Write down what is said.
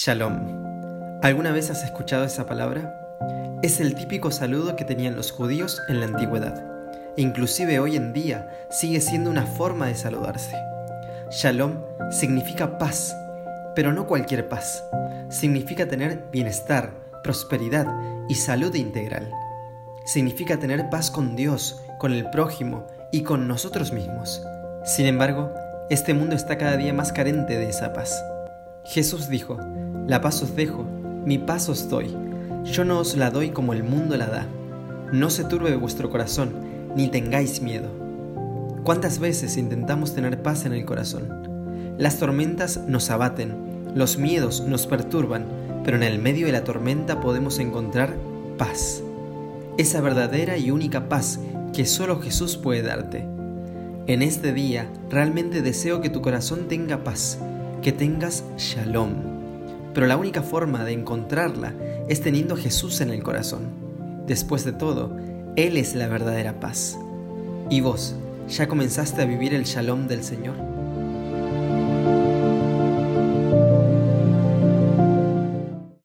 Shalom. ¿Alguna vez has escuchado esa palabra? Es el típico saludo que tenían los judíos en la antigüedad. E inclusive hoy en día sigue siendo una forma de saludarse. Shalom significa paz, pero no cualquier paz. Significa tener bienestar, prosperidad y salud integral. Significa tener paz con Dios, con el prójimo y con nosotros mismos. Sin embargo, este mundo está cada día más carente de esa paz. Jesús dijo, La paz os dejo, mi paz os doy. Yo no os la doy como el mundo la da. No se turbe vuestro corazón, ni tengáis miedo. ¿Cuántas veces intentamos tener paz en el corazón? Las tormentas nos abaten, los miedos nos perturban, pero en el medio de la tormenta podemos encontrar paz. Esa verdadera y única paz que solo Jesús puede darte. En este día realmente deseo que tu corazón tenga paz que tengas shalom. Pero la única forma de encontrarla es teniendo a Jesús en el corazón. Después de todo, Él es la verdadera paz. ¿Y vos, ya comenzaste a vivir el shalom del Señor?